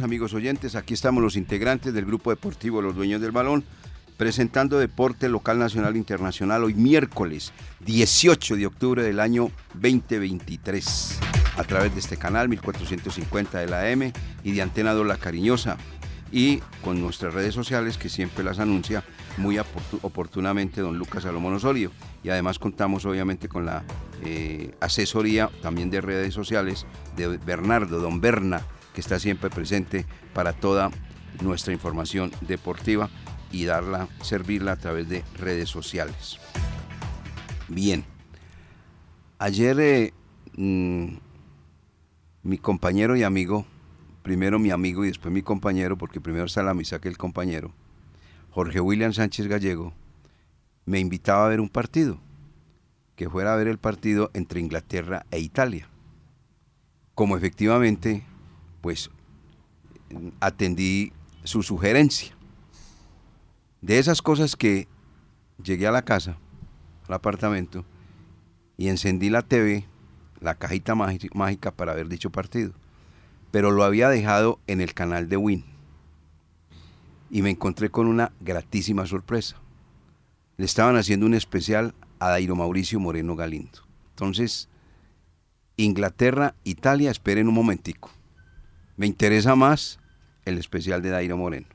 Amigos oyentes. Aquí estamos los integrantes del grupo deportivo Los Dueños del Balón, presentando deporte local, nacional e internacional hoy miércoles 18 de octubre del año 2023 a través de este canal 1450 de la AM y de Antena 2 La Cariñosa y con nuestras redes sociales que siempre las anuncia muy oportu- oportunamente don Lucas Salomón Osorio y además contamos obviamente con la eh, asesoría también de redes sociales de Bernardo, don Berna, que está siempre presente para toda nuestra información deportiva y darla, servirla a través de redes sociales. Bien, ayer eh, mm, mi compañero y amigo, primero mi amigo y después mi compañero, porque primero está la misa que el compañero, Jorge William Sánchez Gallego, me invitaba a ver un partido, que fuera a ver el partido entre Inglaterra e Italia. Como efectivamente, pues atendí su sugerencia. De esas cosas que llegué a la casa, al apartamento, y encendí la TV, la cajita mági- mágica para ver dicho partido. Pero lo había dejado en el canal de Win. Y me encontré con una gratísima sorpresa. Le estaban haciendo un especial a Dairo Mauricio Moreno Galindo. Entonces, Inglaterra, Italia, esperen un momentico. Me interesa más el especial de Dairo Moreno.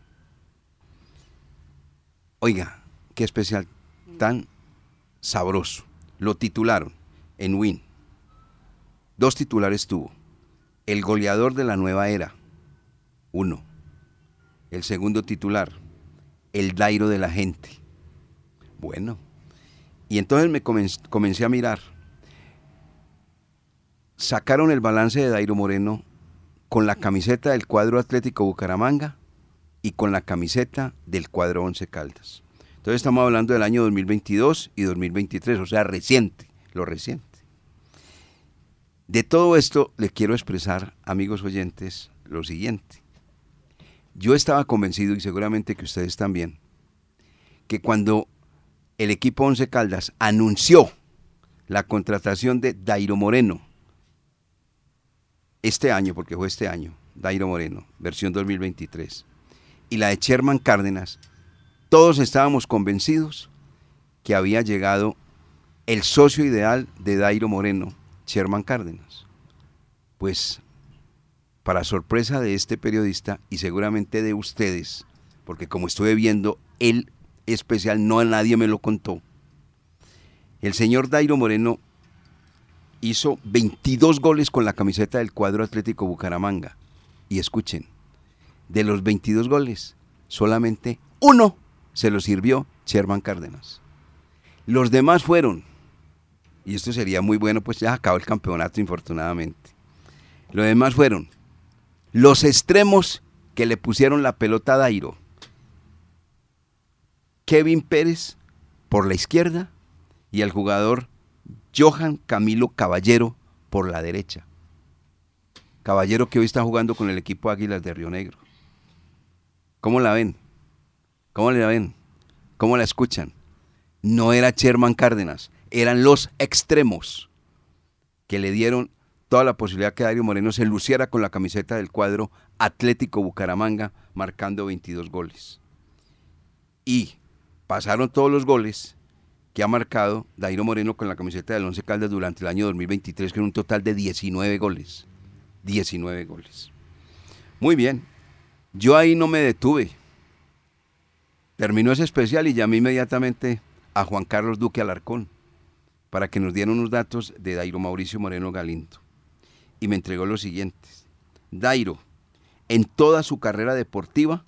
Oiga, qué especial tan sabroso. Lo titularon en Win. Dos titulares tuvo. El goleador de la nueva era. Uno. El segundo titular. El Dairo de la gente. Bueno. Y entonces me comencé a mirar. Sacaron el balance de Dairo Moreno con la camiseta del cuadro Atlético Bucaramanga y con la camiseta del cuadro Once Caldas. Entonces estamos hablando del año 2022 y 2023, o sea, reciente, lo reciente. De todo esto le quiero expresar, amigos oyentes, lo siguiente. Yo estaba convencido, y seguramente que ustedes también, que cuando el equipo Once Caldas anunció la contratación de Dairo Moreno, este año, porque fue este año, Dairo Moreno, versión 2023, y la de Sherman Cárdenas, todos estábamos convencidos que había llegado el socio ideal de Dairo Moreno, Sherman Cárdenas. Pues, para sorpresa de este periodista y seguramente de ustedes, porque como estuve viendo el especial, no a nadie me lo contó, el señor Dairo Moreno hizo 22 goles con la camiseta del cuadro Atlético Bucaramanga. Y escuchen, de los 22 goles, solamente uno se lo sirvió Sherman Cárdenas. Los demás fueron, y esto sería muy bueno, pues ya acabó el campeonato, infortunadamente. Los demás fueron los extremos que le pusieron la pelota a Dairo. Kevin Pérez por la izquierda y el jugador Johan Camilo Caballero por la derecha. Caballero que hoy está jugando con el equipo Águilas de Río Negro. ¿Cómo la ven? ¿Cómo la ven? ¿Cómo la escuchan? No era Sherman Cárdenas, eran los extremos que le dieron toda la posibilidad que Dario Moreno se luciera con la camiseta del cuadro Atlético Bucaramanga, marcando 22 goles. Y pasaron todos los goles que ha marcado Dairo Moreno con la camiseta del Once Caldas durante el año 2023, que es un total de 19 goles. 19 goles. Muy bien, yo ahí no me detuve. Terminó ese especial y llamé inmediatamente a Juan Carlos Duque Alarcón para que nos diera unos datos de Dairo Mauricio Moreno Galindo. Y me entregó los siguientes. Dairo, en toda su carrera deportiva,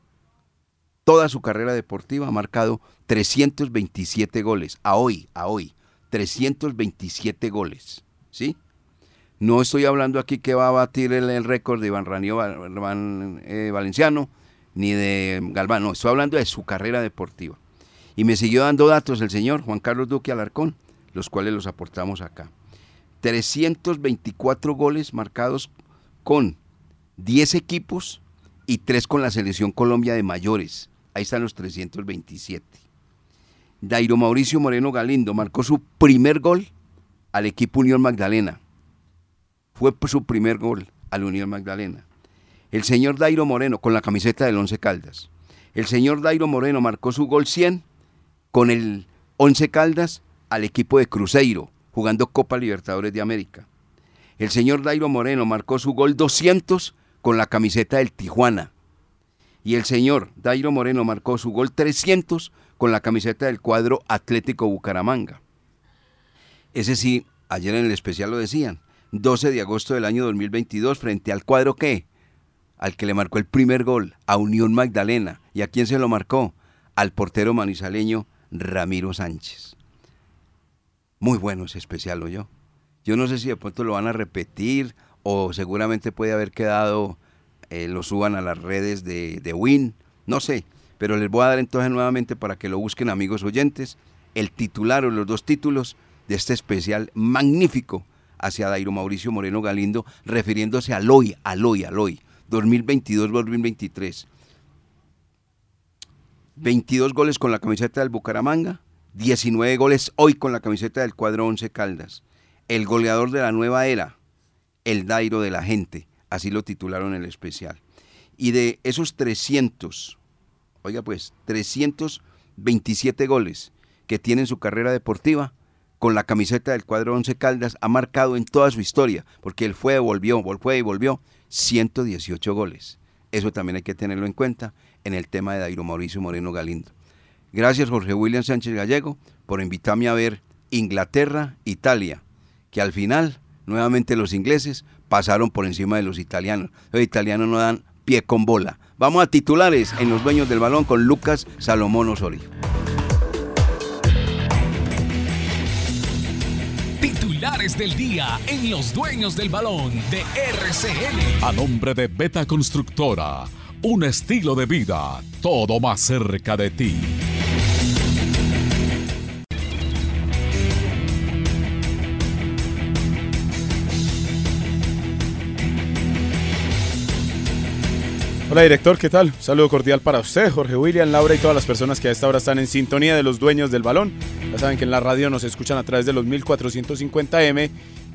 toda su carrera deportiva ha marcado 327 goles. A hoy, a hoy, 327 goles. ¿Sí? No estoy hablando aquí que va a batir el, récord de Iván Ranio eh, Valenciano, ni de Galván, no, estoy hablando de su carrera deportiva. Y me siguió dando datos el señor Juan Carlos Duque Alarcón, los cuales los aportamos acá. 324 goles marcados con 10 equipos y 3 con la selección Colombia de mayores. Ahí están los 327. Dairo Mauricio Moreno Galindo marcó su primer gol al equipo Unión Magdalena. Fue su primer gol al Unión Magdalena. El señor Dairo Moreno con la camiseta del Once Caldas. El señor Dairo Moreno marcó su gol 100 con el Once Caldas al equipo de Cruzeiro, jugando Copa Libertadores de América. El señor Dairo Moreno marcó su gol 200 con la camiseta del Tijuana. Y el señor Dairo Moreno marcó su gol 300 con la camiseta del cuadro Atlético Bucaramanga. Ese sí, ayer en el especial lo decían, 12 de agosto del año 2022 frente al cuadro que, al que le marcó el primer gol, a Unión Magdalena. ¿Y a quién se lo marcó? Al portero manizaleño Ramiro Sánchez. Muy bueno ese especial, yo. Yo no sé si de pronto lo van a repetir o seguramente puede haber quedado, eh, lo suban a las redes de, de Win, no sé, pero les voy a dar entonces nuevamente para que lo busquen amigos oyentes, el titular o los dos títulos de este especial magnífico hacia Dairo Mauricio Moreno Galindo, refiriéndose al hoy, al hoy, al hoy, 2022-2023. 22 goles con la camiseta del Bucaramanga, 19 goles hoy con la camiseta del cuadro 11 Caldas. El goleador de la nueva era, el Dairo de la gente, así lo titularon el especial. Y de esos 300, oiga pues, 327 goles que tiene en su carrera deportiva, con la camiseta del cuadro 11 Caldas, ha marcado en toda su historia, porque él fue, volvió, fue y volvió, 118 goles. Eso también hay que tenerlo en cuenta en el tema de Dairo Mauricio Moreno Galindo. Gracias Jorge William Sánchez Gallego por invitarme a ver Inglaterra, Italia, que al final nuevamente los ingleses pasaron por encima de los italianos. Los italianos no dan pie con bola. Vamos a titulares en los dueños del balón con Lucas Salomón Osorio. Titulares del día en los dueños del balón de RCN. A nombre de Beta Constructora, un estilo de vida todo más cerca de ti. Hola director, ¿qué tal? Un saludo cordial para usted, Jorge William, Laura y todas las personas que a esta hora están en sintonía de los dueños del balón. Ya saben que en la radio nos escuchan a través de los 1450M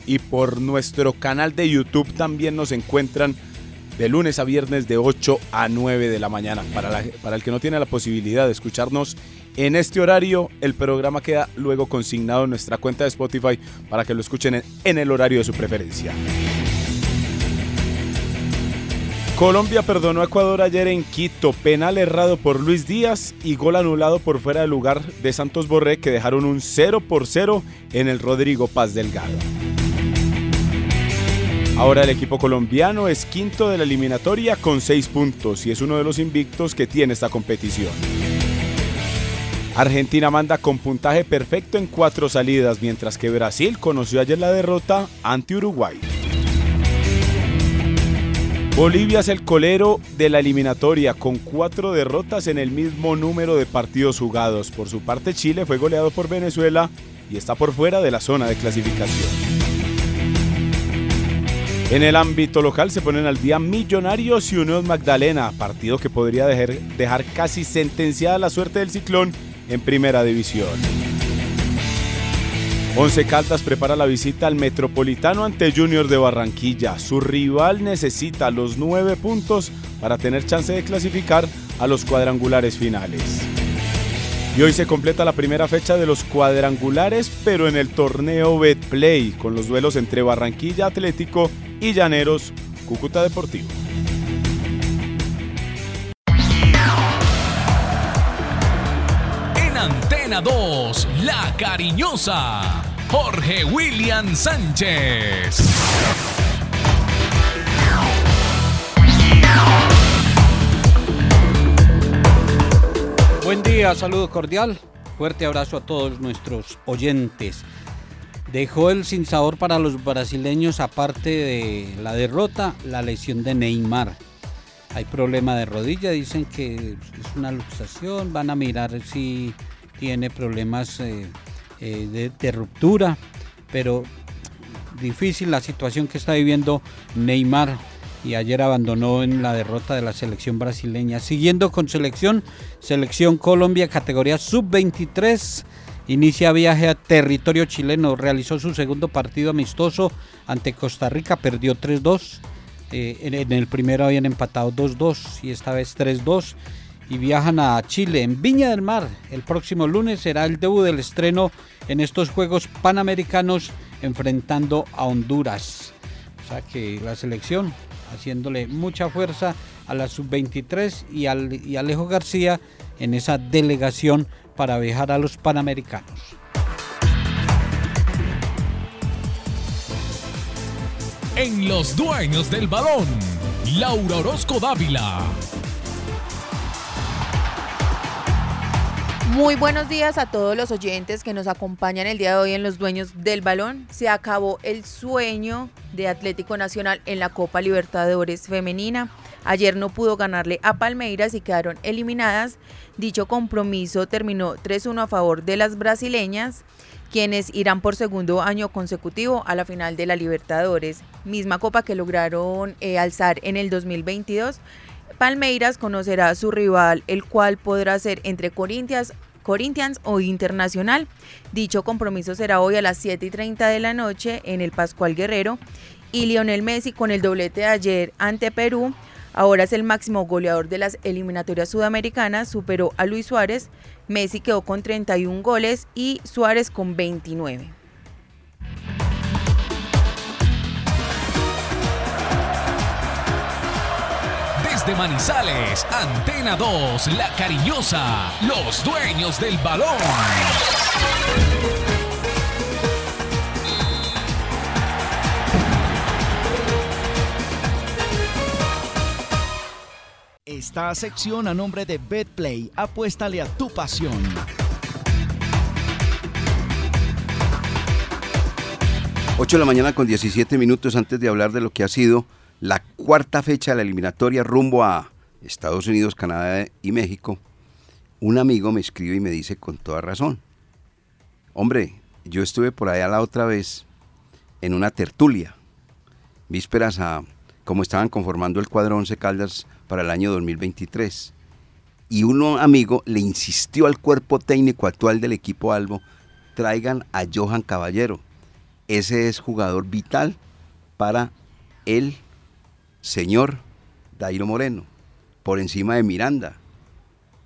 y por nuestro canal de YouTube también nos encuentran de lunes a viernes de 8 a 9 de la mañana. Para, para el que no tiene la posibilidad de escucharnos en este horario, el programa queda luego consignado en nuestra cuenta de Spotify para que lo escuchen en el horario de su preferencia. Colombia perdonó a Ecuador ayer en Quito, penal errado por Luis Díaz y gol anulado por fuera de lugar de Santos Borré que dejaron un 0 por 0 en el Rodrigo Paz Delgado. Ahora el equipo colombiano es quinto de la eliminatoria con 6 puntos y es uno de los invictos que tiene esta competición. Argentina manda con puntaje perfecto en cuatro salidas, mientras que Brasil conoció ayer la derrota ante Uruguay. Bolivia es el colero de la eliminatoria con cuatro derrotas en el mismo número de partidos jugados. Por su parte, Chile fue goleado por Venezuela y está por fuera de la zona de clasificación. En el ámbito local se ponen al día Millonarios y Unión Magdalena, partido que podría dejar, dejar casi sentenciada la suerte del ciclón en primera división. Once Caldas prepara la visita al Metropolitano ante Junior de Barranquilla. Su rival necesita los nueve puntos para tener chance de clasificar a los cuadrangulares finales. Y hoy se completa la primera fecha de los cuadrangulares, pero en el torneo Betplay, con los duelos entre Barranquilla Atlético y Llaneros Cúcuta Deportivo. Antena 2, La Cariñosa Jorge William Sánchez. Buen día, saludo cordial, fuerte abrazo a todos nuestros oyentes. Dejó el sinsabor para los brasileños, aparte de la derrota, la lesión de Neymar. Hay problema de rodilla, dicen que es una luxación, van a mirar si tiene problemas eh, eh, de ruptura, pero difícil la situación que está viviendo Neymar y ayer abandonó en la derrota de la selección brasileña. Siguiendo con selección, selección Colombia, categoría sub-23. Inicia viaje a territorio chileno, realizó su segundo partido amistoso ante Costa Rica, perdió 3-2. Eh, en, el primero habían empatado 2-2 y esta vez 3-2. Y viajan a Chile, en Viña del Mar. El próximo lunes será el debut del estreno en estos Juegos Panamericanos enfrentando a Honduras. O sea que la selección haciéndole mucha fuerza a la sub-23 y, al, y Alejo García en esa delegación para viajar a los Panamericanos. En los dueños del balón, Laura Orozco Dávila. Muy buenos días a todos los oyentes que nos acompañan el día de hoy en Los Dueños del Balón. Se acabó el sueño de Atlético Nacional en la Copa Libertadores Femenina. Ayer no pudo ganarle a Palmeiras y quedaron eliminadas. Dicho compromiso terminó 3-1 a favor de las brasileñas, quienes irán por segundo año consecutivo a la final de la Libertadores, misma copa que lograron eh, alzar en el 2022 Palmeiras conocerá a su rival, el cual podrá ser entre Corinthians, Corinthians o Internacional. Dicho compromiso será hoy a las 7 y 30 de la noche en el Pascual Guerrero. Y Lionel Messi con el doblete de ayer ante Perú, ahora es el máximo goleador de las eliminatorias sudamericanas, superó a Luis Suárez. Messi quedó con 31 goles y Suárez con 29. De Manizales, Antena 2, La Cariñosa, los dueños del balón. Esta sección a nombre de BetPlay, apuéstale a tu pasión. Ocho de la mañana con 17 minutos antes de hablar de lo que ha sido la cuarta fecha de la eliminatoria rumbo a Estados Unidos, Canadá y México, un amigo me escribe y me dice con toda razón, hombre, yo estuve por allá la otra vez en una tertulia, vísperas a cómo estaban conformando el cuadro 11 Caldas para el año 2023. Y un amigo le insistió al cuerpo técnico actual del equipo Albo, traigan a Johan Caballero. Ese es jugador vital para el señor Dairo Moreno, por encima de Miranda.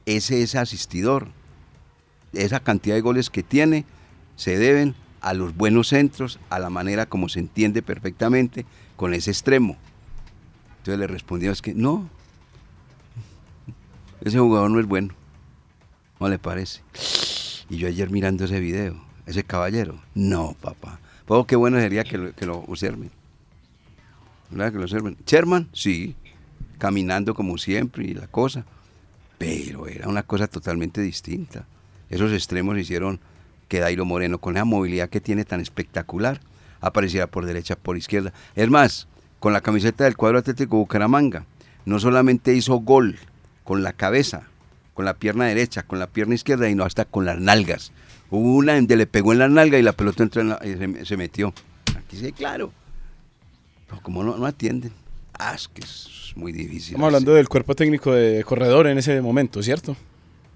Ese es asistidor. Esa cantidad de goles que tiene se deben a los buenos centros, a la manera como se entiende perfectamente con ese extremo. Entonces le respondió, es que no, ese jugador no es bueno, no le parece. Y yo ayer mirando ese video, ese caballero, no, papá, pues qué bueno sería que lo, que. ¿Verdad? Que lo. Sherman, sí, caminando como siempre y la cosa, pero era una cosa totalmente distinta. Esos extremos hicieron que Dairo Moreno, con la movilidad que tiene tan espectacular, apareciera por derecha, por izquierda. Es más, con la camiseta del cuadro Atlético Bucaramanga, no solamente hizo gol con la cabeza, con la pierna derecha, con la pierna izquierda, y no hasta con las nalgas. Hubo una donde le pegó en la nalga y la pelota entró y se, se, metió. Aquí sí, claro como no, atienden, ah, es que es muy difícil. Estamos hablando del cuerpo técnico de corredor en ese momento, ¿cierto?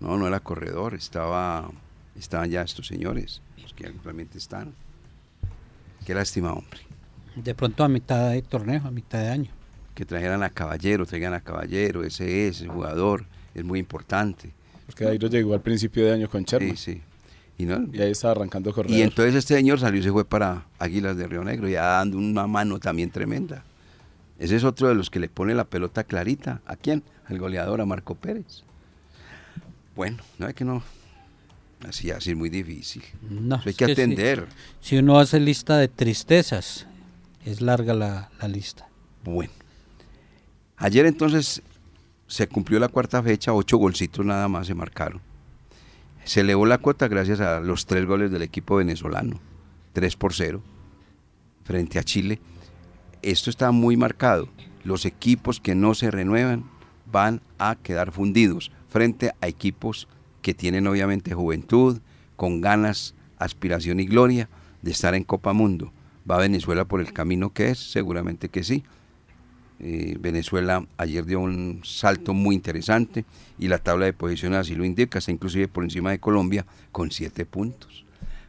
No, no era corredor, estaba, estaban ya estos señores, los que actualmente están. Qué lástima, hombre. De pronto a mitad de torneo, a mitad de año. Que trajeran a Caballero, traigan a Caballero, ese es, el jugador, es muy importante. Porque ahí lo llegó al principio de año con Sherman. Sí, sí. Y, no, y ahí estaba arrancando corredor. Y entonces este señor salió y se fue para Águilas de Río Negro, ya dando una mano también tremenda. Ese es otro de los que le pone la pelota clarita. ¿A quién? Al goleador, a Marco Pérez. Bueno, no es que no. Así, así es muy difícil. No, hay que, atender. Si, uno hace lista de tristezas, es larga la, la lista. Bueno. Ayer entonces se cumplió la cuarta fecha, ocho golcitos nada más se marcaron se elevó la cuota gracias a los tres goles del equipo venezolano. 3 por 0 frente a Chile. Esto está muy marcado. Los equipos que no se renuevan van a quedar fundidos frente a equipos que tienen obviamente juventud, con ganas, aspiración y gloria de estar en Copa Mundo. ¿Va Venezuela por el camino que es? Seguramente que sí. Eh, Venezuela ayer dio un salto muy interesante y la tabla de posiciones así lo indica, está inclusive por encima de Colombia con siete puntos.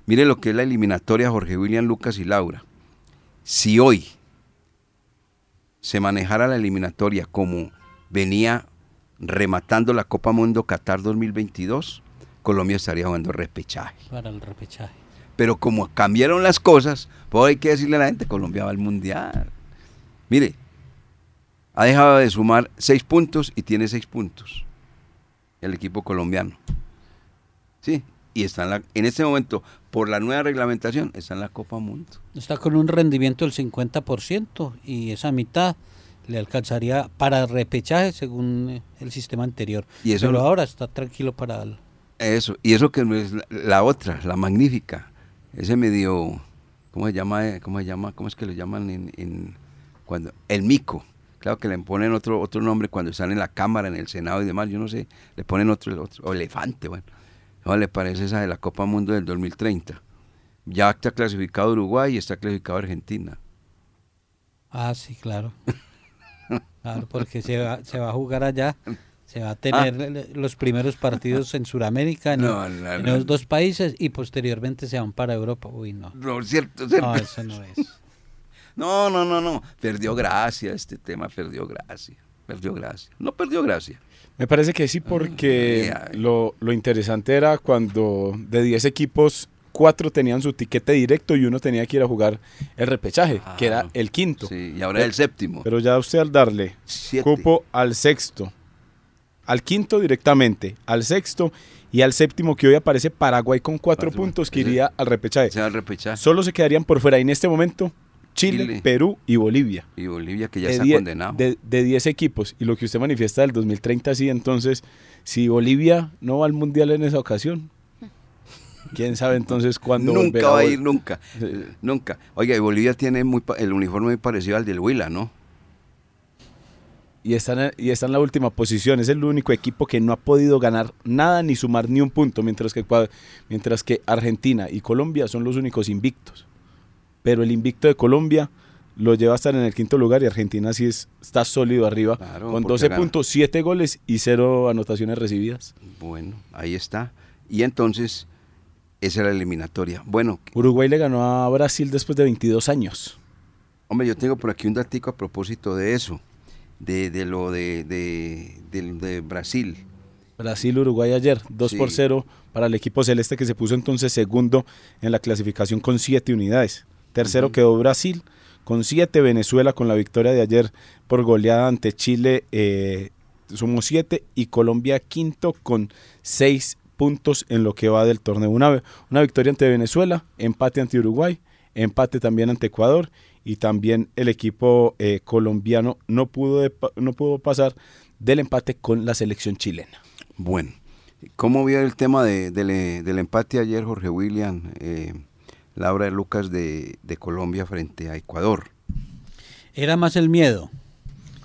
Mire lo que es la eliminatoria Jorge William, Lucas y Laura. Si hoy se manejara la eliminatoria como venía rematando la Copa Mundo Qatar 2022, Colombia estaría jugando repechaje. Para el repechaje. Pero como cambiaron las cosas, pues hay que decirle a la gente, Colombia va al Mundial. Mire, ha dejado de sumar seis puntos y tiene seis puntos el equipo colombiano. Sí, y está en, la, en este momento, por la nueva reglamentación, está en la Copa Mundo. Está con un rendimiento del 50% y esa mitad le alcanzaría para repechaje según eh, el sistema anterior. Y eso Pero ahora está tranquilo para... Eso, y eso que no es la, otra, la magnífica, ese medio, ¿cómo se llama? ¿Cómo se llama? ¿Cómo es que le llaman en, cuando el mico? Claro que le ponen otro otro nombre cuando están en la Cámara, en el Senado y demás, yo no sé, le ponen otro, otro o elefante, bueno. ¿No le parece esa de la Copa Mundo del 2030? Ya está clasificado Uruguay y está clasificado Argentina. Ah, sí, claro. claro, porque se va, se va a jugar allá. Se va a tener ah. los primeros partidos en Sudamérica, en, los dos países, y posteriormente se van para Europa. Uy, no. No, cierto, cierto. No, eso no es. No, no, no, no. Perdió gracia este tema, perdió gracia. Perdió gracia. No perdió gracia. Me parece que sí, porque lo, lo interesante era cuando de 10 equipos cuatro tenían su tiquete directo y uno tenía que ir a jugar el repechaje, que era el quinto. Sí, y ahora es el séptimo. Pero ya usted al darle cupo al sexto, al quinto directamente, al sexto y al séptimo que hoy aparece Paraguay con cuatro, puntos que iría al repechaje. Solo se quedarían por fuera en este momento Chile, Perú y Bolivia. Y Bolivia que ya está condenado. De 10 equipos. Y lo que usted manifiesta del 2030 sí, entonces, si Bolivia no va al Mundial en esa ocasión, quién sabe entonces cuándo Nunca va a ir, nunca. Nunca. Oiga, y Bolivia tiene muy, el uniforme muy parecido al del Huila, ¿no? Y está, en, y está en la última posición. Es el único equipo que no ha podido ganar nada ni sumar ni un punto, mientras que, mientras que Argentina y Colombia son los únicos invictos. Pero el invicto de Colombia lo lleva a estar en el quinto lugar y Argentina sí es, está sólido arriba, con 12 puntos, 7 goles y 0 anotaciones recibidas. Bueno, ahí está. Y entonces esa era la eliminatoria. Bueno. Uruguay le ganó a Brasil después de 22 años. Hombre, yo tengo por aquí un datico a propósito de eso, de, de lo de, de, Brasil. Brasil-Uruguay ayer, 2 por 0 para el equipo celeste que se puso entonces segundo en la clasificación con 7 unidades. Tercero quedó Brasil con 7, Venezuela con la victoria de ayer por goleada ante Chile eh, sumó 7 y Colombia quinto con 6 puntos en lo que va del torneo. Una, una victoria ante Venezuela, empate ante Uruguay, empate también ante Ecuador y también el equipo eh, colombiano no pudo, no pudo pasar del empate con la selección chilena. Bueno, ¿cómo vio el tema de, del empate ayer, Jorge William, eh, Laura de Lucas de, de Colombia frente a Ecuador? Era más el miedo.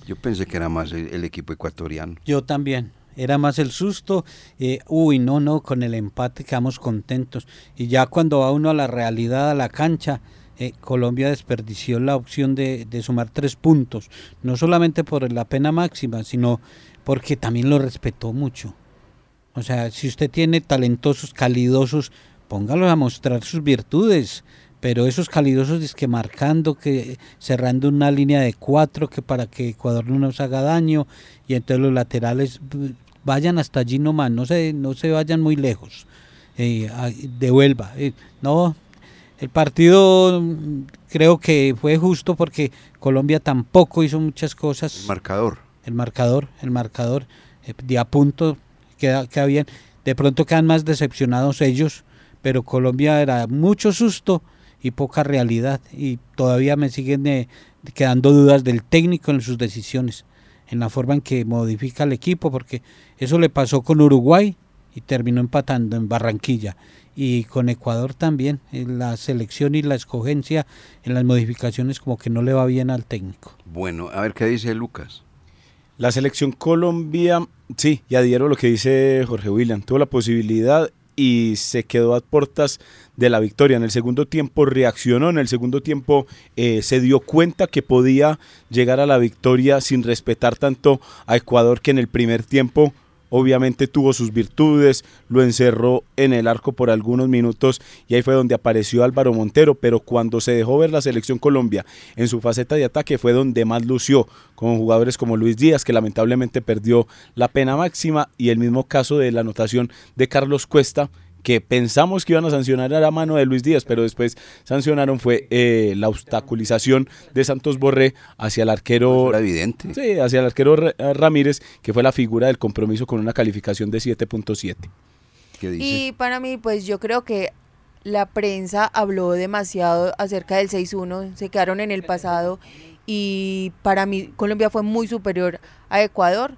Yo pensé que era más el equipo ecuatoriano. Yo también era más el susto, eh, uy, no, no, con el empate quedamos contentos. Y ya cuando va uno a la realidad, a la cancha, eh, Colombia desperdició la opción de, de, sumar tres puntos, no solamente por la pena máxima, sino porque también lo respetó mucho. O sea, si usted tiene talentosos, calidosos, póngalos a mostrar sus virtudes pero esos calidosos es que marcando, que cerrando una línea de cuatro, que para que Ecuador no nos haga daño, y entonces los laterales vayan hasta allí nomás, no se, no se vayan muy lejos, eh, devuelva. Eh, no, el partido mm, creo que fue justo porque Colombia tampoco hizo muchas cosas. El marcador. El marcador, el marcador, eh, de a punto, queda, queda bien. De pronto quedan más decepcionados ellos, pero Colombia era mucho susto y poca realidad. Y todavía me siguen eh, quedando dudas del técnico en sus decisiones, en la forma en que modifica el equipo, porque eso le pasó con Uruguay y terminó empatando en Barranquilla. Y con Ecuador también, en la selección y la escogencia, en las modificaciones como que no le va bien al técnico. Bueno, a ver qué dice Lucas. La selección Colombia, sí, y adhiero a lo que dice Jorge William, tuvo la posibilidad y se quedó a puertas de la victoria. En el segundo tiempo reaccionó, en el segundo tiempo eh, se dio cuenta que podía llegar a la victoria sin respetar tanto a Ecuador que en el primer tiempo obviamente tuvo sus virtudes, lo encerró en el arco por algunos minutos y ahí fue donde apareció Álvaro Montero, pero cuando se dejó ver la selección Colombia en su faceta de ataque fue donde más lució, con jugadores como Luis Díaz, que lamentablemente perdió la pena máxima, y el mismo caso de la anotación de Carlos Cuesta, que pensamos que iban a sancionar a la mano de Luis Díaz, pero después sancionaron fue eh, la obstaculización de Santos Borré hacia el arquero. Pues evidente. Sí, hacia el arquero eh, Ramírez, que fue la figura del compromiso con una calificación de 7.7. Y para mí, pues yo creo que la prensa habló demasiado acerca del 6-1, se quedaron en el pasado y para mí Colombia fue muy superior a Ecuador.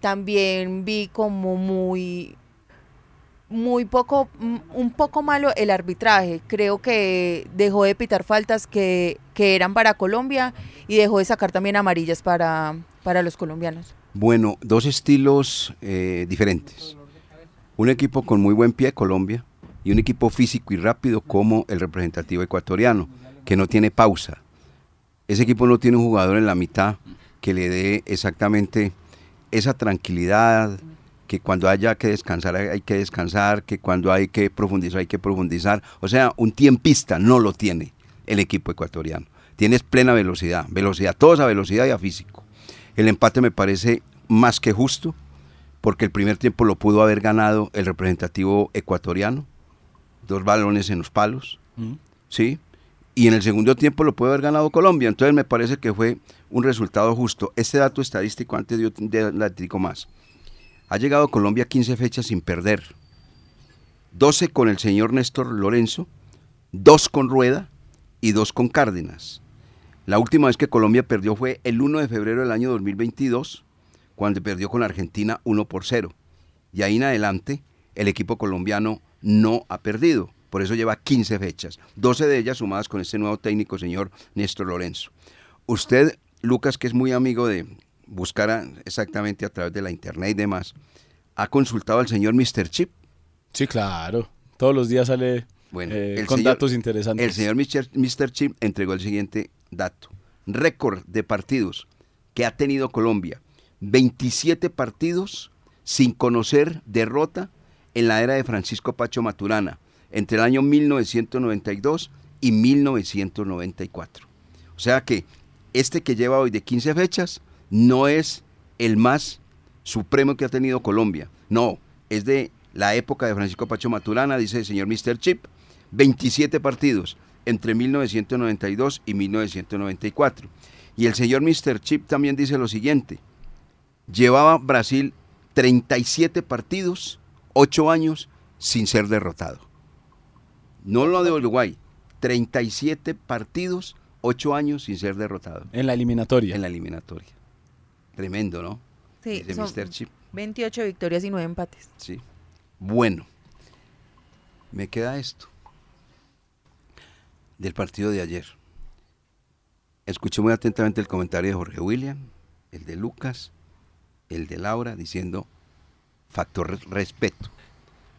También vi como muy muy poco, un poco malo el arbitraje. Creo que dejó de pitar faltas que, eran para Colombia y dejó de sacar también amarillas para, para los colombianos. Bueno, dos estilos eh, diferentes. Un equipo con muy buen pie, Colombia, y un equipo físico y rápido como el representativo ecuatoriano, que no tiene pausa. Ese equipo no tiene un jugador en la mitad que le dé exactamente esa tranquilidad, que cuando haya que descansar hay que descansar, que cuando hay que profundizar hay que profundizar. O sea, un tiempista no lo tiene el equipo ecuatoriano. Tienes plena velocidad, velocidad, todos a velocidad y a físico. El empate me parece más que justo, porque el primer tiempo lo pudo haber ganado el representativo ecuatoriano, dos balones en los palos, mm. ¿sí? Y en el segundo tiempo lo pudo haber ganado Colombia, entonces me parece que fue un resultado justo. Este dato estadístico antes de, de la más. Ha llegado a Colombia 15 fechas sin perder. 12 con el señor Néstor Lorenzo, 2 con Rueda y 2 con Cárdenas. La última vez que Colombia perdió fue el 1 de febrero del año 2022, cuando perdió con Argentina 1 por 0. Y ahí en adelante el equipo colombiano no ha perdido. Por eso lleva 15 fechas, 12 de ellas sumadas con este nuevo técnico, señor Néstor Lorenzo. Usted, Lucas, que es muy amigo de, buscara exactamente a través de la internet y demás, ¿ha consultado al señor Mr. Chip? Sí, claro. Todos los días sale bueno, eh, con datos interesantes. El señor Mr. Chip entregó el siguiente dato. Récord de partidos que ha tenido Colombia. 27 partidos sin conocer derrota en la era de Francisco Pacho Maturana, entre el año 1992 y 1994. O sea que este que lleva hoy de 15 fechas no es el más supremo que ha tenido Colombia. No, es de la época de Francisco Pacho Maturana, dice el señor Mr. Chip, 27 partidos entre 1992 y 1994. Y el señor Mr. Chip también dice lo siguiente, llevaba Brasil 37 partidos, 8 años sin ser derrotado. No lo de Uruguay, 37 partidos, 8 años sin ser derrotado. En la eliminatoria. En la eliminatoria. Tremendo, ¿no? Sí, son 28 victorias y 9 empates. Sí. Bueno, me queda esto del partido de ayer. Escuché muy atentamente el comentario de Jorge William, el de Lucas, el de Laura, diciendo factor respeto.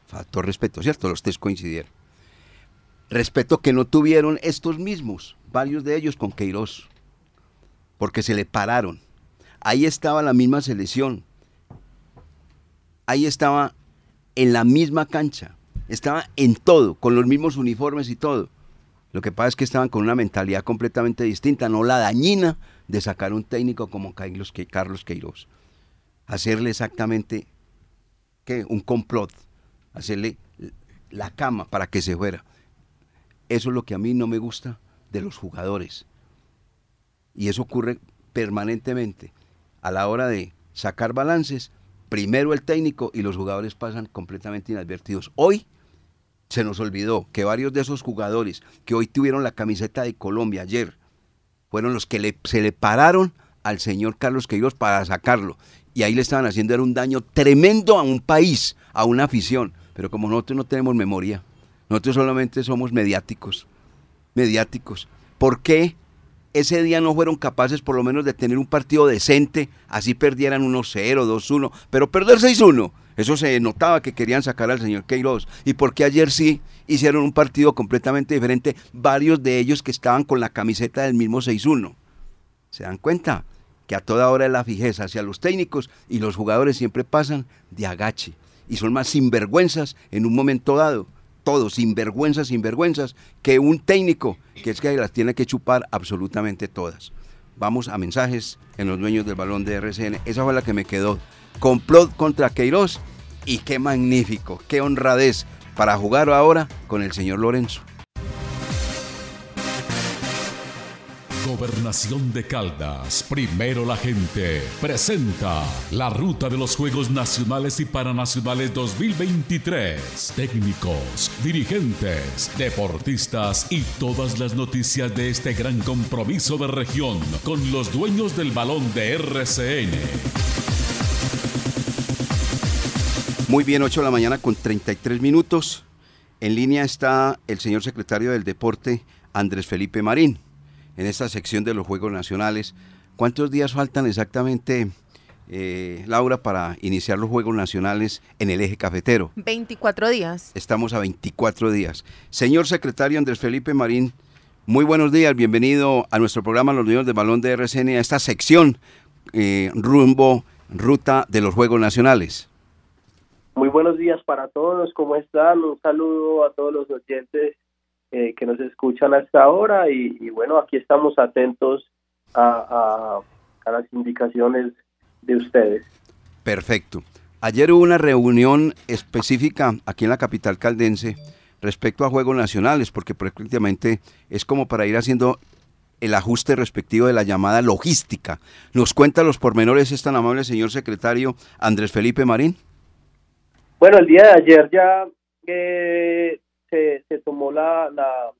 Factor respeto, ¿cierto? Los tres coincidieron. Respeto que no tuvieron estos mismos, varios de ellos con Queiroz, porque se le pararon ahí estaba la misma selección. Ahí estaba en la misma cancha. Estaba en todo, con los mismos uniformes y todo. Lo que pasa es que estaban con una mentalidad completamente distinta, no la dañina de sacar un técnico como Carlos, Queiroz. Hacerle exactamente ¿qué? un complot, hacerle la cama para que se fuera. Eso es lo que a mí no me gusta de los jugadores. Y eso ocurre permanentemente a la hora de sacar balances, primero el técnico y los jugadores pasan completamente inadvertidos. Hoy se nos olvidó que varios de esos jugadores que hoy tuvieron la camiseta de Colombia ayer fueron los que se le pararon al señor Carlos Queiroz para sacarlo. y ahí le estaban haciendo un daño tremendo a un país, a una afición. Pero como nosotros no tenemos memoria, nosotros solamente somos mediáticos, mediáticos. ¿Por qué ese día no fueron capaces por lo menos de tener un partido decente, así perdieran 1-0, 2-1, pero perder 6-1? Eso se notaba que querían sacar al señor Queiroz. ¿Y por qué ayer sí hicieron un partido completamente diferente? Varios de ellos que estaban con la camiseta del mismo 6-1. ¿Se dan cuenta? Que a toda hora es la fijeza hacia los técnicos y los jugadores siempre pasan de agache y son más sinvergüenzas en un momento dado. Todos sinvergüenzas, sinvergüenzas, que un técnico que es que las tiene que chupar absolutamente todas. Vamos a mensajes en los dueños del balón de RCN. Esa fue la que me quedó complot contra Queiroz y qué magnífico, qué honradez para jugar ahora con el señor Lorenzo. Gobernación de Caldas, primero la gente, presenta la ruta de los Juegos Nacionales y Paranacionales 2023. Técnicos, dirigentes, deportistas y todas las noticias de este gran compromiso de región con los dueños del balón de RCN. Muy bien, 8 de la mañana con 33 minutos. En línea está el señor secretario del Deporte, Andrés Felipe Marín, en esta sección de los Juegos Nacionales. ¿Cuántos días faltan exactamente, eh, Laura, para iniciar los Juegos Nacionales en el eje cafetero? 24 días. Estamos a 24 días. Señor secretario Andrés Felipe Marín, muy buenos días, bienvenido a nuestro programa Los Niños del Balón de RCN, a esta sección eh, rumbo, ruta de los Juegos Nacionales. Muy buenos días para todos, ¿cómo están? Un saludo a todos los oyentes eh, que nos escuchan hasta ahora y, bueno, aquí estamos atentos a, las indicaciones de ustedes. Perfecto. Ayer hubo una reunión específica aquí en la capital caldense respecto a Juegos Nacionales, porque prácticamente es como para ir haciendo el ajuste respectivo de la llamada logística. ¿Nos cuenta los pormenores es tan amable señor secretario Andrés Felipe Marín? Bueno, el día de ayer ya eh, se, se, tomó la, la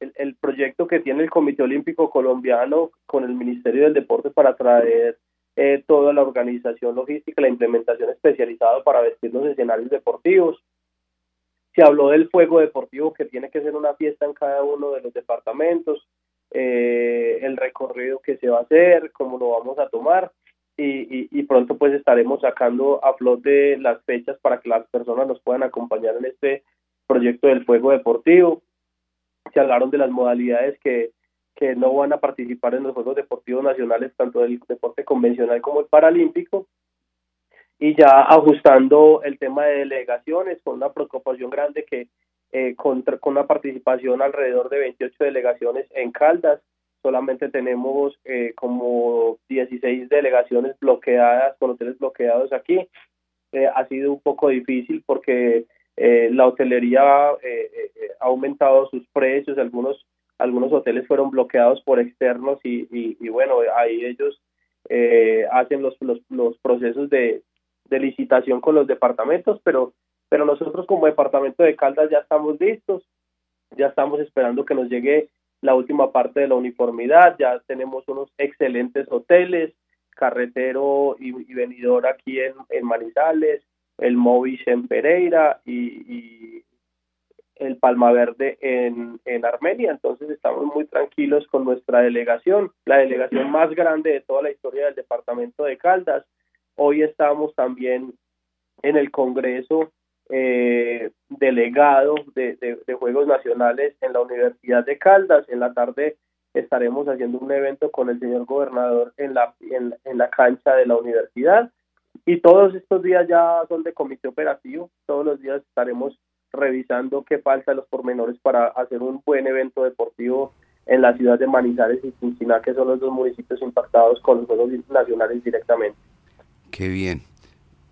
el, proyecto que tiene el Comité Olímpico Colombiano con el Ministerio del Deporte para traer eh, toda la organización logística, la implementación especializada para vestir los escenarios deportivos. Se habló del fuego deportivo que tiene que ser una fiesta en cada uno de los departamentos, eh, el recorrido que se va a hacer, cómo lo vamos a tomar y, pronto pues estaremos sacando a flote las fechas para que las personas nos puedan acompañar en este proyecto del fuego deportivo. Se hablaron de las modalidades que, que no van a participar en los Juegos Deportivos Nacionales, tanto del deporte convencional como el paralímpico. Y ya ajustando el tema de delegaciones, con una preocupación grande que eh, con, con una participación alrededor de 28 delegaciones en Caldas, solamente tenemos eh, como 16 delegaciones bloqueadas, con hoteles bloqueados aquí. Eh, ha sido un poco difícil porque eh, la hotelería ha aumentado sus precios, algunos algunos hoteles fueron bloqueados por externos y, y, bueno, ahí ellos hacen los, los, los procesos de, de licitación con los departamentos, pero, pero nosotros como departamento de Caldas ya estamos listos, ya estamos esperando que nos llegue la última parte de la uniformidad, ya tenemos unos excelentes hoteles, carretero y, venidor aquí en, Manizales, el Movish en Pereira y, el Palma Verde en, en, Armenia. Entonces estamos muy tranquilos con nuestra delegación, la delegación más grande de toda la historia del departamento de Caldas. Hoy estamos también en el Congreso eh, delegado de, Juegos Nacionales en la Universidad de Caldas. En la tarde estaremos haciendo un evento con el señor gobernador en la, en, la cancha de la universidad. Y todos estos días ya son de comité operativo. Todos los días estaremos revisando qué falta los pormenores para hacer un buen evento deportivo en la ciudad de Manizales y Cincinnati, que son los dos municipios impactados con los Juegos Nacionales directamente. Qué bien.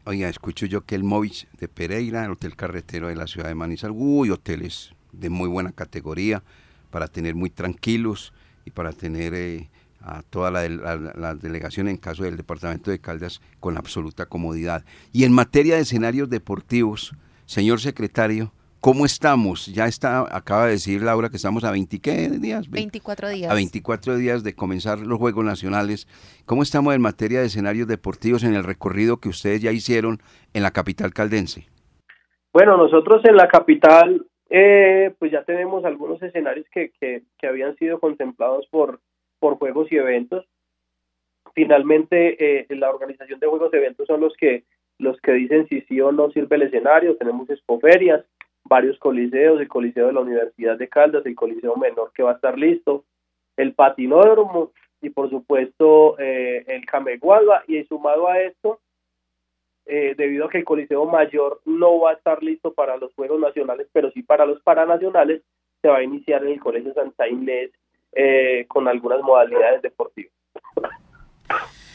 Oiga, escucho yo que el Movich de Pereira, el Hotel Carretero de la ciudad de Manizales, uy, hoteles de muy buena categoría para tener muy tranquilos y para tener eh, a toda la, la, delegación en caso del departamento de Caldas con absoluta comodidad. Y en materia de escenarios deportivos, señor secretario, ¿Cómo estamos? Ya está, acaba de decir Laura que estamos a 20 ¿qué días. 24 días. A 24 días de comenzar los Juegos Nacionales. ¿Cómo estamos en materia de escenarios deportivos en el recorrido que ustedes ya hicieron en la capital caldense? Bueno, nosotros en la capital eh, pues ya tenemos algunos escenarios que, que, que, habían sido contemplados por, por juegos y eventos. Finalmente, eh, la organización de juegos y eventos son los que los que dicen si sí o no sirve el escenario. Tenemos expoferias, varios coliseos, el coliseo de la Universidad de Caldas, el coliseo menor que va a estar listo, el patinódromo y por supuesto eh, el Camegualba. Y sumado a esto, eh, debido a que el Coliseo Mayor no va a estar listo para los Juegos Nacionales, pero sí para los Paranacionales, se va a iniciar en el Colegio Santa Inés eh, con algunas modalidades deportivas.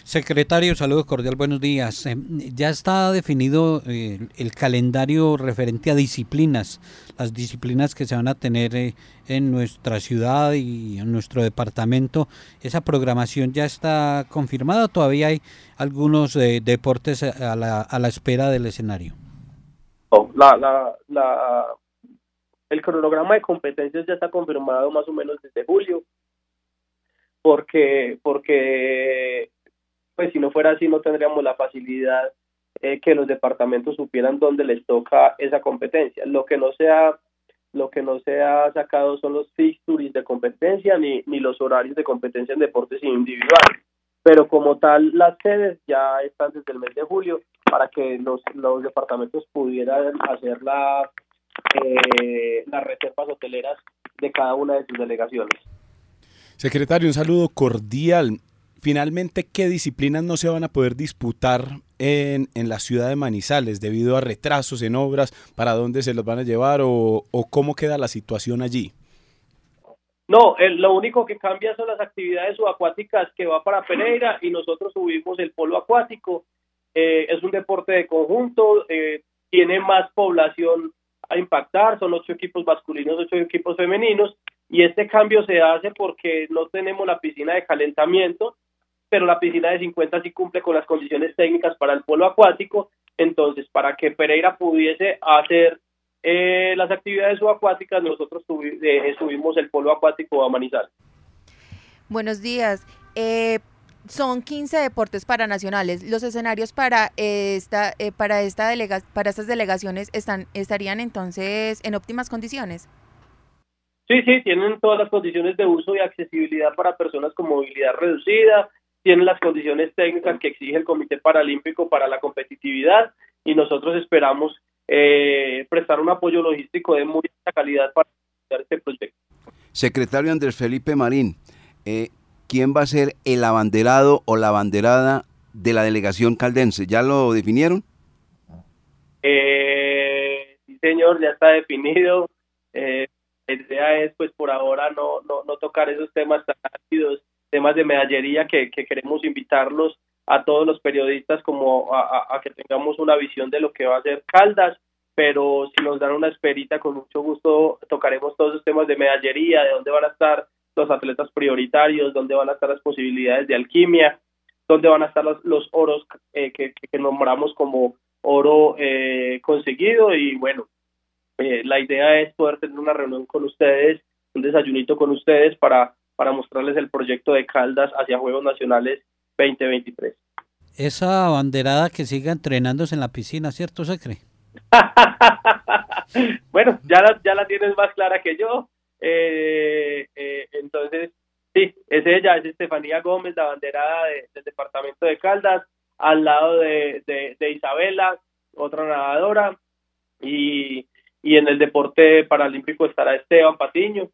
Secretario, saludos cordial, buenos días. Eh, ya está definido eh, el calendario referente a disciplinas, las disciplinas que se van a tener eh, en nuestra ciudad y en nuestro departamento. ¿Esa programación ya está confirmada o todavía hay algunos deportes a la, a la espera del escenario? la, la, la, el cronograma de competencias ya está confirmado más o menos desde julio, porque, porque pues si no fuera así no tendríamos la facilidad eh, que los departamentos supieran dónde les toca esa competencia. Lo que no se ha, lo que no se ha sacado son los fixtures de competencia ni, ni los horarios de competencia en deportes individuales. Pero como tal, las sedes ya están desde el mes de julio para que los, los departamentos pudieran hacer la, eh, las reservas hoteleras de cada una de sus delegaciones. Secretario, un saludo cordial. Finalmente, ¿qué disciplinas no se van a poder disputar en, en, la ciudad de Manizales debido a retrasos en obras? ¿Para dónde se los van a llevar o, o cómo queda la situación allí? No, el, lo único que cambia son las actividades subacuáticas que va para Pereira y nosotros subimos el polo acuático. Eh, es un deporte de conjunto, eh, tiene más población a impactar, son ocho equipos masculinos, ocho equipos femeninos, y este cambio se hace porque no tenemos la piscina de calentamiento, pero la piscina de 50 sí cumple con las condiciones técnicas para el polo acuático, entonces para que Pereira pudiese hacer eh, las actividades subacuáticas, nosotros eh, subimos el polo acuático a Manizales. Buenos días. Eh, son 15 deportes paranacionales. Los escenarios para esta eh, para esta delega para estas delegaciones están estarían entonces en óptimas condiciones. Sí, sí, tienen todas las condiciones de uso y accesibilidad para personas con movilidad reducida, tienen las condiciones técnicas que exige el Comité Paralímpico para la competitividad y nosotros esperamos eh, prestar un apoyo logístico de muy alta calidad para este proyecto. Secretario Andrés Felipe Marín, eh, ¿quién va a ser el abanderado o la abanderada de la delegación caldense? ¿Ya lo definieron? Eh, sí, señor, ya está definido. Eh, la idea es, pues, por ahora no, no, no tocar esos temas tan rápidos temas de medallería que, queremos invitarlos a todos los periodistas como a, que tengamos una visión de lo que va a ser Caldas, pero si nos dan una esperita, con mucho gusto tocaremos todos esos temas de medallería, de dónde van a estar los atletas prioritarios, dónde van a estar las posibilidades de alquimia, dónde van a estar los, los oros eh, que, nombramos como oro eh, conseguido y bueno, eh, la idea es poder tener una reunión con ustedes, un desayunito con ustedes para para mostrarles el proyecto de Caldas hacia Juegos Nacionales 2023. Esa banderada que siga entrenándose en la piscina, ¿cierto, Secre? bueno, ya la, ya la tienes más clara que yo. Eh, eh, entonces, sí, es ella, es Estefanía Gómez, la banderada del departamento de Caldas, al lado de, de, Isabela, otra nadadora, y, y en el deporte paralímpico estará Esteban Patiño,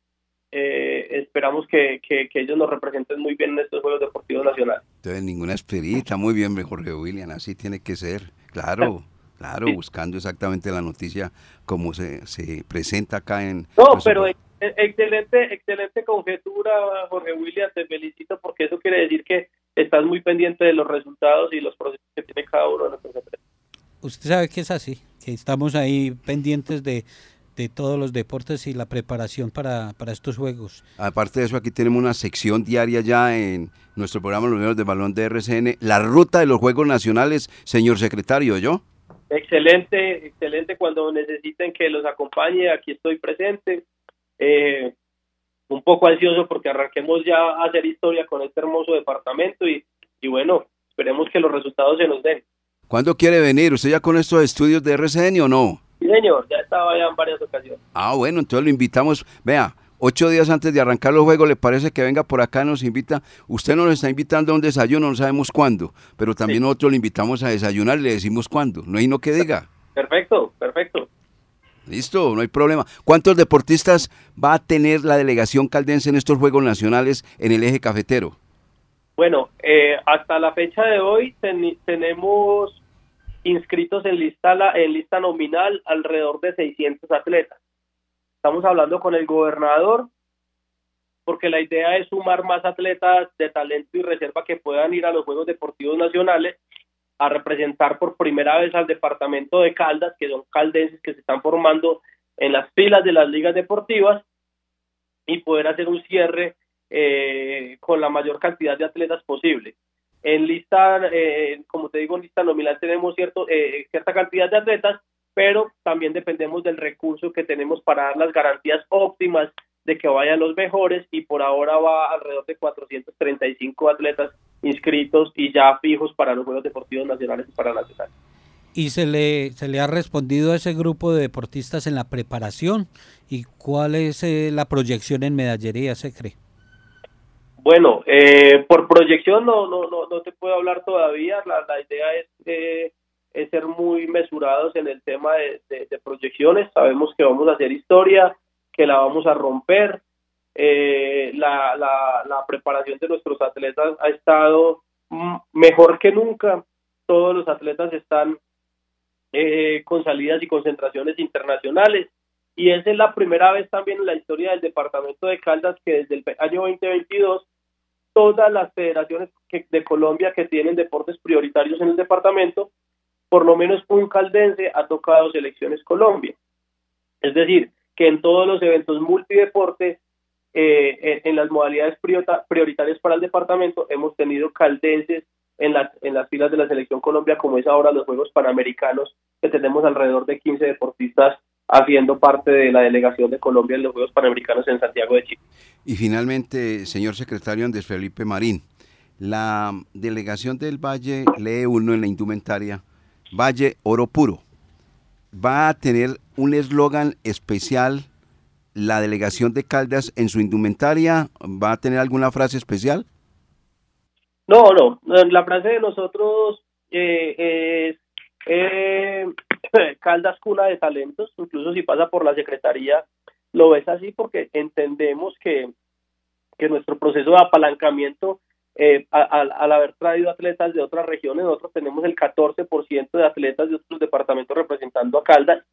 eh, esperamos que, que, ellos nos representen muy bien en estos Juegos Deportivos Nacionales. Entonces, ninguna esperita, muy bien, Jorge William, así tiene que ser, claro. Claro, buscando exactamente la noticia como se, se presenta acá en... No, pero excelente, excelente conjetura, Jorge William, te felicito porque eso quiere decir que estás muy pendiente de los resultados y los procesos que tiene cada uno de nuestros atletas. Usted sabe que es así, que estamos ahí pendientes de de todos los deportes y la preparación para, para, estos juegos. Aparte de eso, aquí tenemos una sección diaria ya en nuestro programa Los Medios de Balón de RCN, la ruta de los Juegos Nacionales, señor secretario, ¿yo? Excelente, excelente. Cuando necesiten que los acompañe, aquí estoy presente. Eh, un poco ansioso porque arranquemos ya a hacer historia con este hermoso departamento y, y bueno, esperemos que los resultados se nos den. ¿Cuándo quiere venir? ¿Usted ya con estos estudios de RCN o no? Sí, señor, ya estaba ya en varias ocasiones. Ah, bueno, entonces lo invitamos. Vea, ocho días antes de arrancar los juegos, ¿le parece que venga por acá, nos invita? Usted nos está invitando a un desayuno, no sabemos cuándo, pero también nosotros le invitamos a desayunar y le decimos cuándo. No hay no que diga. Perfecto, perfecto. Listo, no hay problema. ¿Cuántos deportistas va a tener la delegación caldense en estos Juegos Nacionales en el eje cafetero? Bueno, eh, hasta la fecha de hoy tenemos inscritos en lista, en lista nominal alrededor de 600 atletas. Estamos hablando con el gobernador porque la idea es sumar más atletas de talento y reserva que puedan ir a los Juegos Deportivos Nacionales a representar por primera vez al departamento de Caldas, que son caldenses que se están formando en las filas de las ligas deportivas y poder hacer un cierre eh, con la mayor cantidad de atletas posible. En lista, eh, como te digo, en lista nominal tenemos cierto, eh, cierta cantidad de atletas, pero también dependemos del recurso que tenemos para dar las garantías óptimas de que vayan los mejores y por ahora va alrededor de 435 atletas inscritos y ya fijos para los Juegos Deportivos Nacionales y Paranacionales. ¿Y se le, se le ha respondido a ese grupo de deportistas en la preparación? ¿Y cuál es eh, la proyección en medallería, se cree? Bueno, eh, por proyección no, no, no, no, te puedo hablar todavía. La, la idea es, eh, es, ser muy mesurados en el tema de, de, proyecciones. Sabemos que vamos a hacer historia, que la vamos a romper, eh, la, la, preparación de nuestros atletas ha estado mejor que nunca. Todos los atletas están eh, con salidas y concentraciones internacionales. Y esa es la primera vez también en la historia del departamento de Caldas que desde el año 2022 todas las federaciones de Colombia que tienen deportes prioritarios en el departamento, por lo menos un caldense ha tocado selecciones Colombia. Es decir, que en todos los eventos multideporte eh, en, las modalidades prioritarias para el departamento hemos tenido caldenses en las, en las filas de la selección Colombia, como es ahora los Juegos Panamericanos, que tenemos alrededor de 15 deportistas haciendo parte de la delegación de Colombia en los Juegos Panamericanos en Santiago de Chile. Y finalmente, señor secretario Andrés Felipe Marín, la delegación del Valle, lee uno en la indumentaria, Valle Oro Puro, va a tener un eslogan especial la delegación de Caldas en su indumentaria va a tener alguna frase especial? No, no, la frase de nosotros eh, es eh, Caldas cuna de talentos, incluso si pasa por la Secretaría, lo ves así porque entendemos que, que nuestro proceso de apalancamiento, eh, al, haber traído atletas de otras regiones, nosotros tenemos el 14% de atletas de otros departamentos representando a Caldas,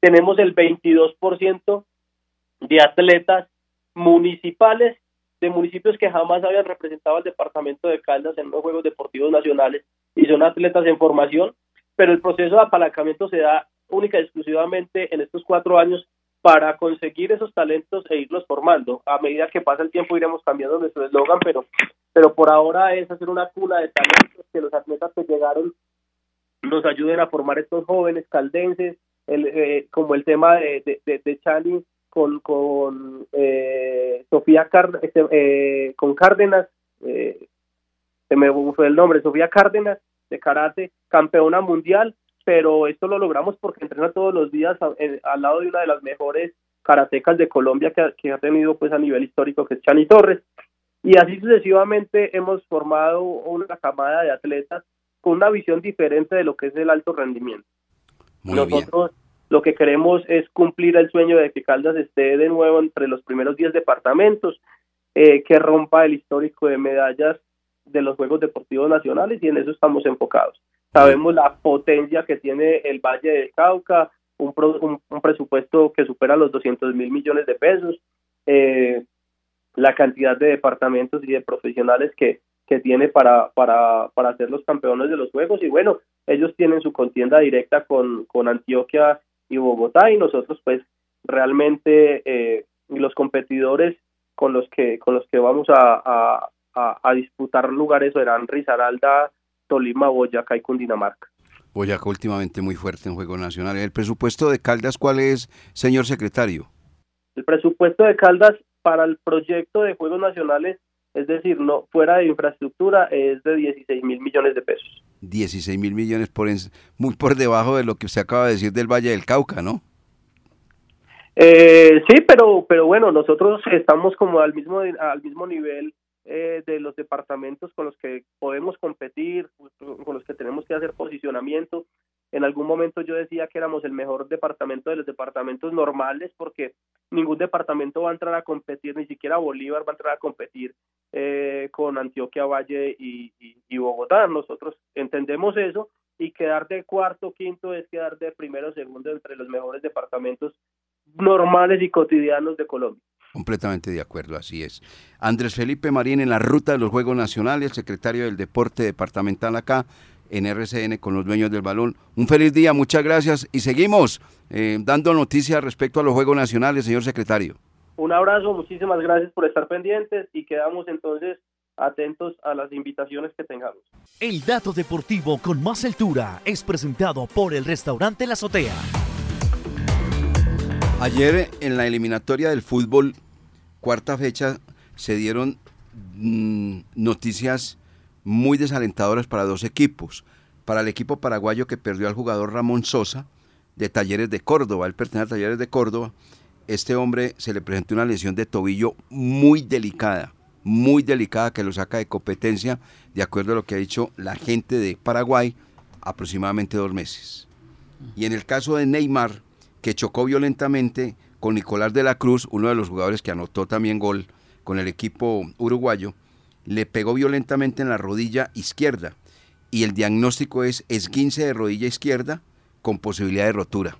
tenemos el 22% de atletas municipales de municipios que jamás habían representado al departamento de Caldas en los Juegos Deportivos Nacionales y son atletas en formación, pero el proceso de apalancamiento se da única y exclusivamente en estos cuatro años para conseguir esos talentos e irlos formando. A medida que pasa el tiempo iremos cambiando nuestro eslogan, pero, pero por ahora es hacer una cuna de talentos que los atletas que llegaron nos ayuden a formar estos jóvenes caldenses, el, eh, como el tema de, de, de Chani con, con eh, Sofía este, eh, con Cárdenas, eh, se me fue el nombre, Sofía Cárdenas de karate, campeona mundial, pero esto lo logramos porque entrena todos los días al lado de una de las mejores karatecas de Colombia que, ha tenido pues a nivel histórico, que es Chani Torres. Y así sucesivamente hemos formado una camada de atletas con una visión diferente de lo que es el alto rendimiento. Nosotros lo que queremos es cumplir el sueño de que Caldas esté de nuevo entre los primeros 10 departamentos, eh, que rompa el histórico de medallas de los Juegos Deportivos Nacionales y en eso estamos enfocados. Sabemos la potencia que tiene el Valle del Cauca, un, un, presupuesto que supera los 200 mil millones de pesos, eh, la cantidad de departamentos y de profesionales que, que tiene para, para, para ser los campeones de los Juegos y bueno, ellos tienen su contienda directa con, con Antioquia y Bogotá y nosotros pues realmente eh, los competidores con los que con los que vamos a, a, disputar lugares serán Risaralda, Tolima, Boyacá y Cundinamarca. Boyacá últimamente muy fuerte en Juegos Nacionales. ¿El presupuesto de Caldas cuál es, señor secretario? El presupuesto de Caldas para el proyecto de Juegos Nacionales, es decir, no fuera de infraestructura, es de 16 mil millones de pesos. 16 mil millones por muy por debajo de lo que se acaba de decir del Valle del Cauca, ¿no? Eh, sí, pero pero bueno, nosotros estamos como al mismo al mismo nivel eh, de los departamentos con los que podemos competir, con los que tenemos que hacer posicionamiento. En algún momento yo decía que éramos el mejor departamento de los departamentos normales porque ningún departamento va a entrar a competir, ni siquiera Bolívar va a entrar a competir eh, con Antioquia, Valle y, Bogotá. Nosotros entendemos eso y quedar de cuarto, quinto es quedar de primero, segundo entre los mejores departamentos normales y cotidianos de Colombia. Completamente de acuerdo, así es. Andrés Felipe Marín en la ruta de los Juegos Nacionales, secretario del Deporte Departamental acá en RCN con los dueños del balón. Un feliz día, muchas gracias y seguimos eh, dando noticias respecto a los Juegos Nacionales, señor secretario. Un abrazo, muchísimas gracias por estar pendientes y quedamos entonces atentos a las invitaciones que tengamos. El dato deportivo con más altura es presentado por el restaurante La Azotea. Ayer en la eliminatoria del fútbol, cuarta fecha, se dieron mm, noticias muy desalentadoras para dos equipos. Para el equipo paraguayo que perdió al jugador Ramón Sosa de Talleres de Córdoba, él pertenece a Talleres de Córdoba, este hombre se le presentó una lesión de tobillo muy delicada, muy delicada que lo saca de competencia, de acuerdo a lo que ha dicho la gente de Paraguay, aproximadamente dos meses. Y en el caso de Neymar, que chocó violentamente con Nicolás de la Cruz, uno de los jugadores que anotó también gol con el equipo uruguayo, le pegó violentamente en la rodilla izquierda y el diagnóstico es esguince de rodilla izquierda con posibilidad de rotura.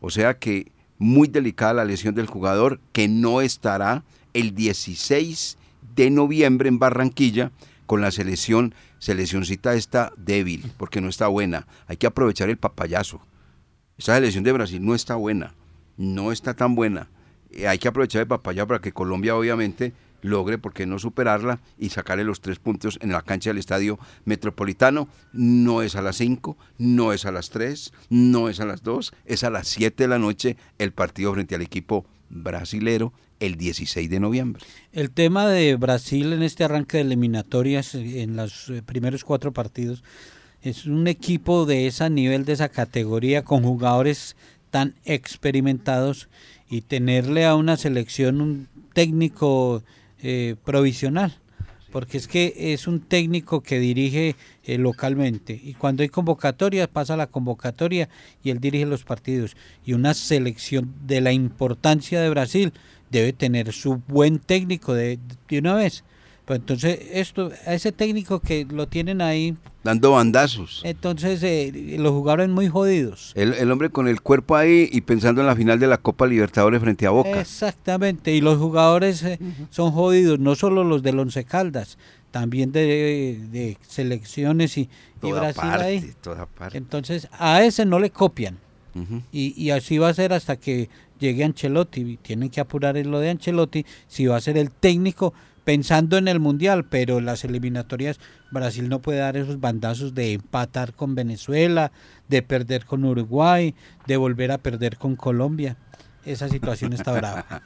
O sea que muy delicada la lesión del jugador que no estará el 16 de noviembre en Barranquilla con la selección, seleccioncita está débil porque no está buena. Hay que aprovechar el papayazo. Esta selección de Brasil no está buena, no está tan buena. Eh, hay que aprovechar el papaya para que Colombia obviamente logre, ¿por qué no superarla y sacarle los tres puntos en la cancha del Estadio Metropolitano? No es a las 5, no es a las 3, no es a las 2, es a las 7 de la noche el partido frente al equipo brasilero el 16 de noviembre. El tema de Brasil en este arranque de eliminatorias en los eh, primeros cuatro partidos es un equipo de ese nivel, de esa categoría, con jugadores tan experimentados y tenerle a una selección un técnico eh, provisional, porque es que es un técnico que dirige eh, localmente y cuando hay convocatoria pasa la convocatoria y él dirige los partidos y una selección de la importancia de Brasil debe tener su buen técnico de, de una vez pues entonces, esto, a ese técnico que lo tienen ahí. Dando bandazos. Entonces, eh, los jugadores muy jodidos. El, hombre con el cuerpo ahí y pensando en la final de la Copa Libertadores frente a Boca. Exactamente, y los jugadores eh, son jodidos, no solo los del Once Caldas, también de, selecciones y, Brasil ahí. Entonces, a ese no le copian. y, y así va a ser hasta que llegue Ancelotti. Tienen que apurar en lo de Ancelotti, si va a ser el técnico pensando en el Mundial, pero las eliminatorias Brasil no puede dar esos bandazos de empatar con Venezuela, de perder con Uruguay, de volver a perder con Colombia. Esa situación está brava.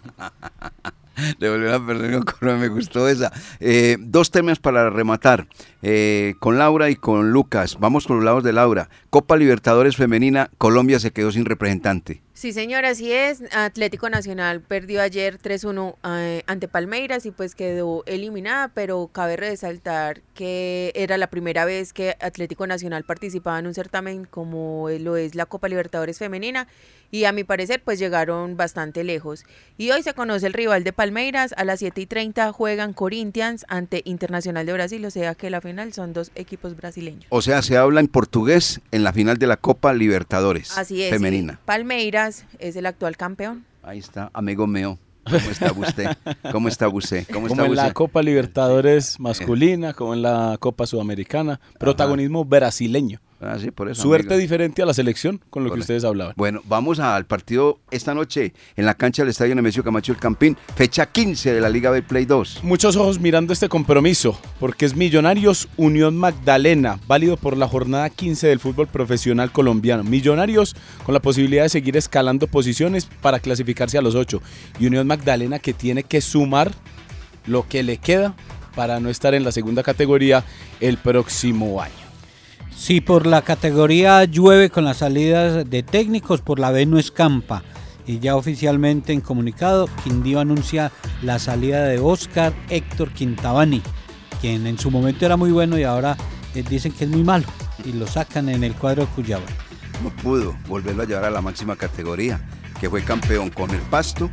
de volver a perder con Colombia, me gustó esa. Eh, dos temas para rematar, eh, con Laura y con Lucas. Vamos con los lados de Laura. Copa Libertadores Femenina, Colombia se quedó sin representante. Sí, señora, así es. Atlético Nacional perdió ayer 3-1 eh, ante Palmeiras y pues quedó eliminada, pero cabe resaltar que era la primera vez que Atlético Nacional participaba en un certamen como lo es la Copa Libertadores Femenina y a mi parecer pues llegaron bastante lejos. Y hoy se conoce el rival de Palmeiras, a las 7 y 30 juegan Corinthians ante Internacional de Brasil, o sea que la final son dos equipos brasileños. O sea, se habla en portugués en la final de la Copa Libertadores Así es, femenina. Palmeiras es el actual campeón. Ahí está, amigo mío. ¿Cómo está usted? ¿Cómo está usted? ¿Cómo como en la Copa Libertadores masculina, como en la Copa Sudamericana, protagonismo brasileño. Ah, sí, por eso, Suerte amigo. diferente a la selección con lo que ustedes hablaban. Bueno, vamos al partido esta noche en la cancha del Estadio Nemesio Camacho El Campín, fecha 15 de la Liga B Play 2. Muchos ojos mirando este compromiso, porque es Millonarios Unión Magdalena, válido por la jornada 15 del fútbol profesional colombiano. Millonarios con la posibilidad de seguir escalando posiciones para clasificarse a los 8. Y Unión Magdalena que tiene que sumar lo que le queda para no estar en la segunda categoría el próximo año. Si por la categoría llueve con las salidas de técnicos, por la B no escampa. Y ya oficialmente en comunicado, Quindío anuncia la salida de Oscar Héctor Quintabani, quien en su momento era muy bueno y ahora eh, dicen que es muy malo. Y lo sacan en el cuadro de Cuyaba. No pudo volverlo a llevar a la máxima categoría, que fue campeón con el Pasto,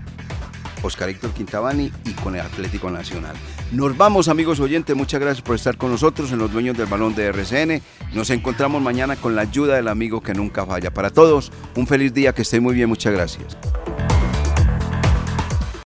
Oscar Héctor Quintabani y con el Atlético Nacional. Nos vamos, amigos oyentes. Muchas gracias por estar con nosotros en los dueños del balón de RCN. Nos encontramos mañana con la ayuda del amigo que nunca falla. Para todos, un feliz día, que estén muy bien. Muchas gracias.